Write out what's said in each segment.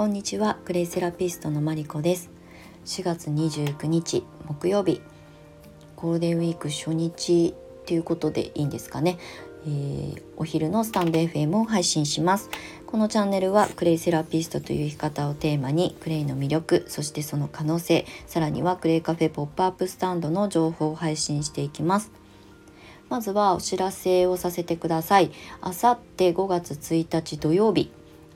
こんにちはクレイセラピストのマリコです。4月29日木曜日。ゴールデンウィーク初日ということでいいんですかね、えー、お昼のスタンド FM を配信します。このチャンネルはクレイセラピストという生き方をテーマにクレイの魅力そしてその可能性さらにはクレイカフェポップアップスタンドの情報を配信していきます。まずはお知らせをさせてください。あさって5月1日土曜日。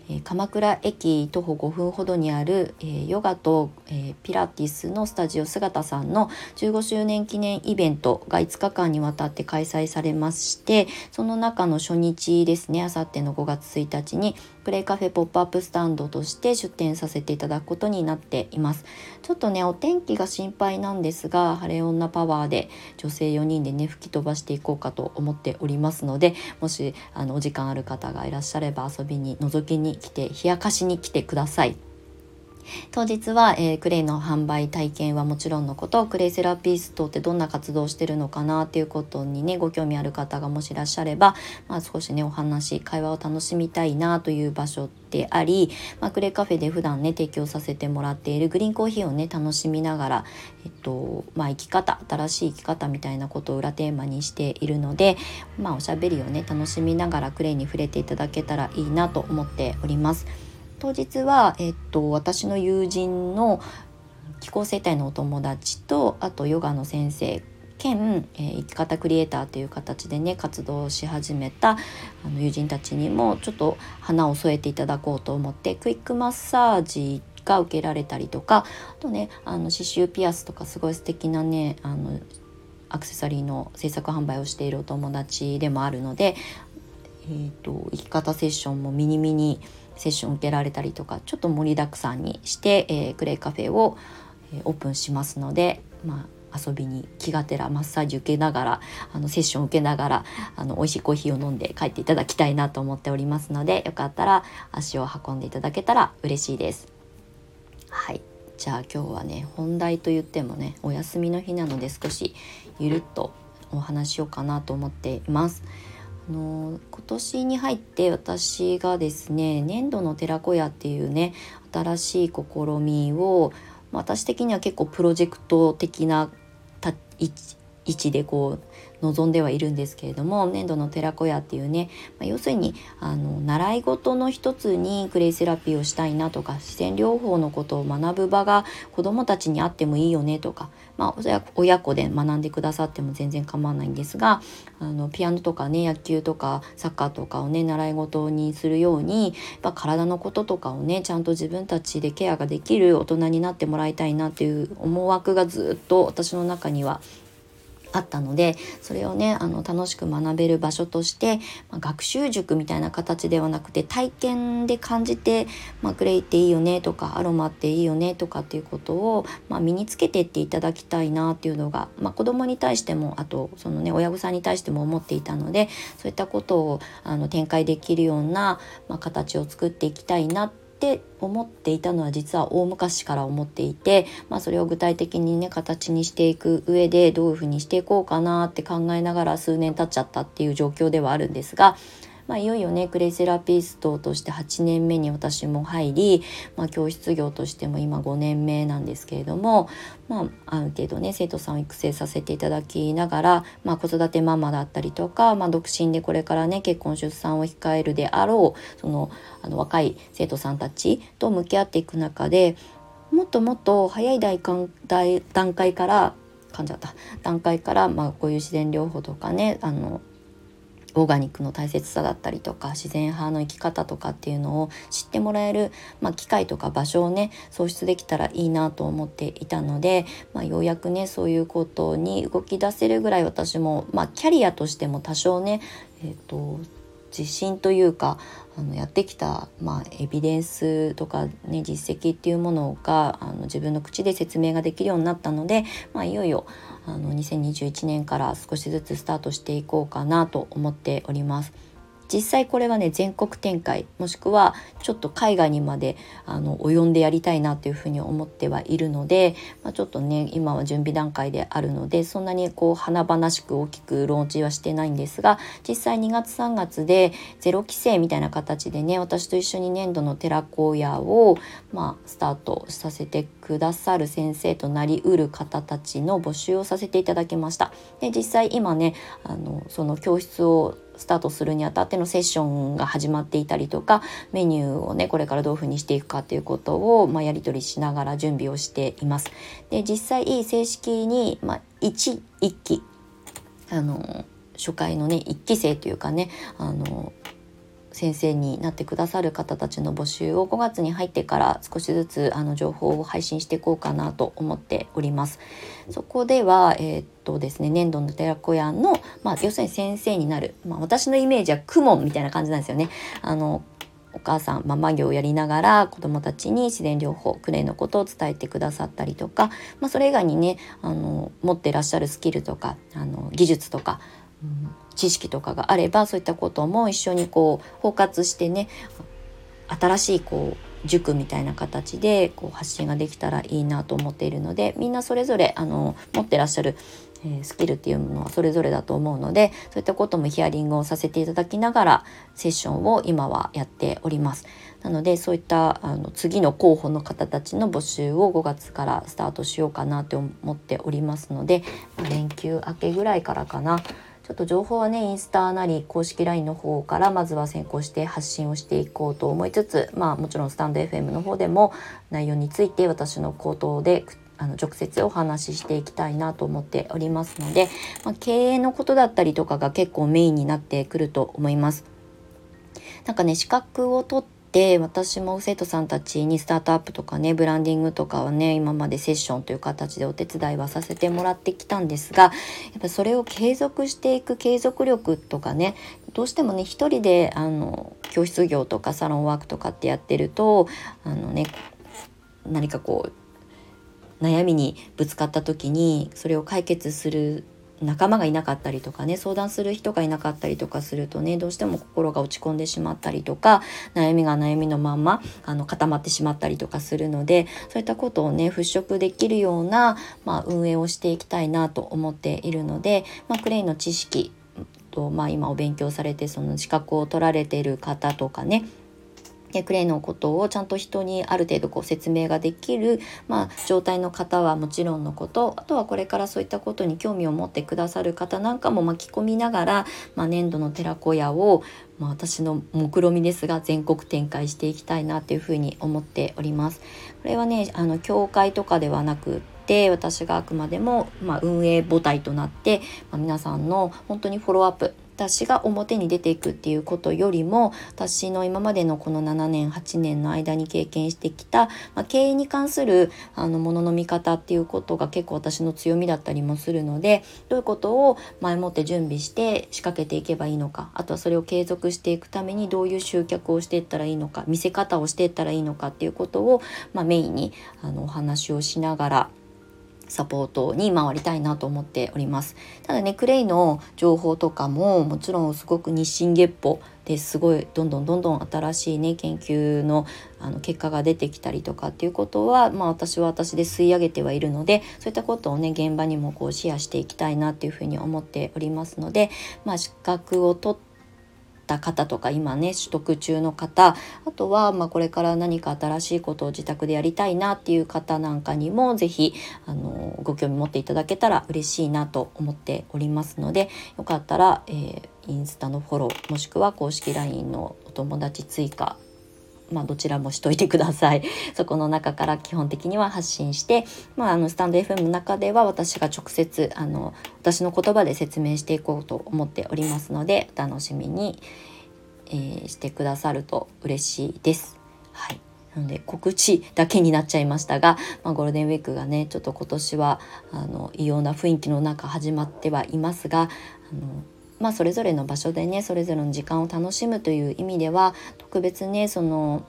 え鎌倉駅徒歩5分ほどにある、えヨガと、えピラティスのスタジオ姿さんの15周年記念イベントが5日間にわたって開催されましてその中の初日ですねあさっての5月1日にプレイカフェポップアップスタンドとして出店させていただくことになっていますちょっとねお天気が心配なんですが晴れ女パワーで女性4人でね吹き飛ばしていこうかと思っておりますのでもしあのお時間ある方がいらっしゃれば遊びに覗きに来て冷やかしに来てください。当日は、えー、クレイの販売体験はもちろんのことクレイセラピストってどんな活動してるのかなっていうことにねご興味ある方がもしいらっしゃれば、まあ、少しねお話会話を楽しみたいなという場所であり、まあ、クレイカフェで普段ね提供させてもらっているグリーンコーヒーをね楽しみながら、えっとまあ、生き方新しい生き方みたいなことを裏テーマにしているので、まあ、おしゃべりをね楽しみながらクレイに触れていただけたらいいなと思っております。当日は、えっと、私の友人の気候生態のお友達とあとヨガの先生兼、えー、生き方クリエイターという形でね活動し始めたあの友人たちにもちょっと花を添えていただこうと思ってクイックマッサージが受けられたりとかあとねあの刺繍ピアスとかすごい素敵なねあのアクセサリーの制作販売をしているお友達でもあるので、えーと生き方セッションもミニミニセッション受けられたりとかちょっと盛りだくさんにして、えー、クレイカフェを、えー、オープンしますので、まあ、遊びに気がてらマッサージ受けながらあのセッション受けながらあの美味しいコーヒーを飲んで帰っていただきたいなと思っておりますのでよかったら足を運んでいただけたら嬉しいです。はいじゃあ今日はね本題と言ってもねお休みの日なので少しゆるっとお話しようかなと思っています。あの今年に入って私がですね粘土の寺子屋っていうね新しい試みを私的には結構プロジェクト的な位置でこう望んではいるんですけれども粘土の寺子屋っていうね、まあ、要するにあの習い事の一つにクレイセラピーをしたいなとか自然療法のことを学ぶ場が子どもたちにあってもいいよねとか、まあ、親子で学んでくださっても全然構わないんですがあのピアノとかね野球とかサッカーとかをね習い事にするようにや体のこととかをねちゃんと自分たちでケアができる大人になってもらいたいなっていう思惑がずっと私の中にはあったのでそれをねあの楽しく学べる場所として、まあ、学習塾みたいな形ではなくて体験で感じて、まあ、クレイっていいよねとかアロマっていいよねとかっていうことを、まあ、身につけてっていただきたいなっていうのが、まあ、子供に対してもあとそのね親御さんに対しても思っていたのでそういったことをあの展開できるような、まあ、形を作っていきたいなってって思っていたのは実は大昔から思っていて、まあ、それを具体的にね形にしていく上でどういうふうにしていこうかなって考えながら数年経っちゃったっていう状況ではあるんですがまあ、いよいよねクレイセラピストとして8年目に私も入り、まあ、教室業としても今5年目なんですけれども、まあ、ある程度ね生徒さんを育成させていただきながら、まあ、子育てママだったりとか、まあ、独身でこれからね結婚出産を控えるであろうそのあの若い生徒さんたちと向き合っていく中でもっともっと早い段階から噛んじゃった。段階から、まあ、こういう自然療法とかねあのオーガニックの大切さだったりとか自然派の生き方とかっていうのを知ってもらえる、まあ、機会とか場所をね創出できたらいいなと思っていたので、まあ、ようやくねそういうことに動き出せるぐらい私も、まあ、キャリアとしても多少ね、えーと自信というかあのやってきた、まあ、エビデンスとか、ね、実績っていうものがあの自分の口で説明ができるようになったので、まあ、いよいよあの2021年から少しずつスタートしていこうかなと思っております。実際これはね全国展開もしくはちょっと海外にまであの及んでやりたいなというふうに思ってはいるので、まあ、ちょっとね今は準備段階であるのでそんなにこう華々しく大きくローンチはしてないんですが実際2月3月でゼロ規制みたいな形でね私と一緒に年度の寺子屋を、まあ、スタートさせてくださる先生となりうる方たちの募集をさせていただきました。で実際今ねあのその教室をスタートするにあたってのセッションが始まっていたりとかメニューをねこれからどういうふうにしていくかということを、まあ、やり取りしながら準備をしています。で実際正式に、まあ、1, 1期あの初回のね1期生というかねあの先生になってくださる方たちの募集を5月に入ってから少しずつあの情報を配信していこうかなと思っております。そこでは、えー、っとですね、年度の寺子屋の、まあ、要するに先生になる、まあ、私のイメージは公文みたいな感じなんですよね。あのお母さんママ業をやりながら子どもたちに自然療法クレイのことを伝えてくださったりとか、まあ、それ以外にねあの持ってらっしゃるスキルとかあの技術とか知識とかがあればそういったことも一緒にこう包括してね新しいこう塾みたいな形でこう発信ができたらいいなと思っているのでみんなそれぞれあの持ってらっしゃる、スキルっていうものはそれぞれだと思うのでそういったこともヒアリングをさせていただきながらセッションを今はやっております。なのでそういったあの次の候補の方たちの募集を5月からスタートしようかなと思っておりますので、連休明けぐらいからかなちょっと情報はねインスタなり公式 LINE の方からまずは先行して発信をしていこうと思いつつまあもちろんスタンド FM の方でも内容について私の口頭であの直接お話ししていきたいなと思っておりますので、まあ、経営のことだったりとかが結構メインになってくると思います。なんかね資格を取っで私も生徒さんたちにスタートアップとかねブランディングとかはね今までセッションという形でお手伝いはさせてもらってきたんですがやっぱそれを継続していく継続力とかねどうしてもね一人であの教室業とかサロンワークとかってやってるとあのね何かこう悩みにぶつかった時にそれを解決する仲間がいなかったりとかね相談する人がいなかったりとかするとねどうしても心が落ち込んでしまったりとか悩みが悩みのまんまあの固まってしまったりとかするのでそういったことをね払拭できるような、まあ、運営をしていきたいなと思っているので、まあ、クレイの知識と、まあ、今お勉強されてその資格を取られている方とかねクレイのことをちゃんと人にある程度こう説明ができる、まあ、状態の方はもちろんのことあとはこれからそういったことに興味を持ってくださる方なんかも巻き込みながら、まあ、年度の寺子屋を、まあ、私の目論見ですが全国展開していきたいなというふうに思っております。これはねあの教会とかではなくて私があくまでも、まあ、運営母体となって、まあ、皆さんの本当にフォローアップ私が表に出ていくっていうことよりも私の今までのこの7年8年の間に経験してきた、まあ、経営に関するあのものの見方っていうことが結構私の強みだったりもするのでどういうことを前もって準備して仕掛けていけばいいのかあとはそれを継続していくためにどういう集客をしていったらいいのか見せ方をしていったらいいのかっていうことを、まあ、メインにあのお話をしながらサポートに回りたいなと思っております。ただねクレイの情報とかももちろんすごく日進月歩ですごいどんどんどんどん新しいね研究のあの結果が出てきたりとかっていうことは、まあ、私は私で吸い上げてはいるのでそういったことをね現場にもこうシェアしていきたいなっていうふうに思っておりますので、まあ、資格を取ってた方とか今ね取得中の方あとはまこれから何か新しいことを自宅でやりたいなっていう方なんかにも是非ご興味持っていただけたら嬉しいなと思っておりますのでよかったら、えー、インスタのフォローもしくは公式 LINE のお友達追加まあ、どちらもしといてください。そこの中から基本的には発信して、まあ、あのスタンド FM の中では私が直接あの私の言葉で説明していこうと思っておりますのでお楽しみに、えー、してくださると嬉しいです。はいなので告知だけになっちゃいましたが、まあ、ゴールデンウィークがねちょっと今年はあの異様な雰囲気の中始まってはいますがあのまあ、それぞれの場所でねそれぞれの時間を楽しむという意味では特別ねその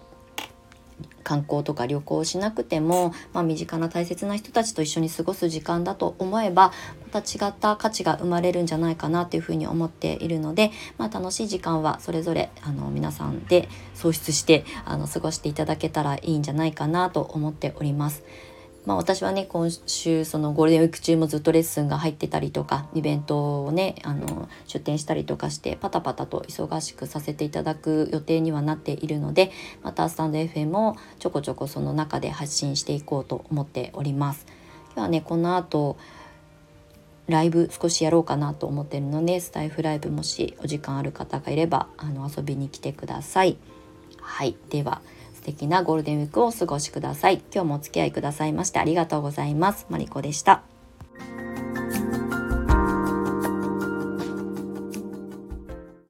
観光とか旅行をしなくても、まあ、身近な大切な人たちと一緒に過ごす時間だと思えばまた違った価値が生まれるんじゃないかなというふうに思っているので、まあ、楽しい時間はそれぞれあの皆さんで創出してあの過ごしていただけたらいいんじゃないかなと思っております。まあ、私はね今週そのゴールデンウィーク中もずっとレッスンが入ってたりとかイベントをねあの出展したりとかしてパタパタと忙しくさせていただく予定にはなっているのでまたスタンド FM をちょこちょこその中で発信していこうと思っております。今日はねこの後ライブ少しやろうかなと思ってるのでスタイフライブもしお時間ある方がいればあの遊びに来てください。はいでは敵なゴールデンウィークをお過ごしください。今日もお付き合いくださいましてありがとうございます。マリコでした。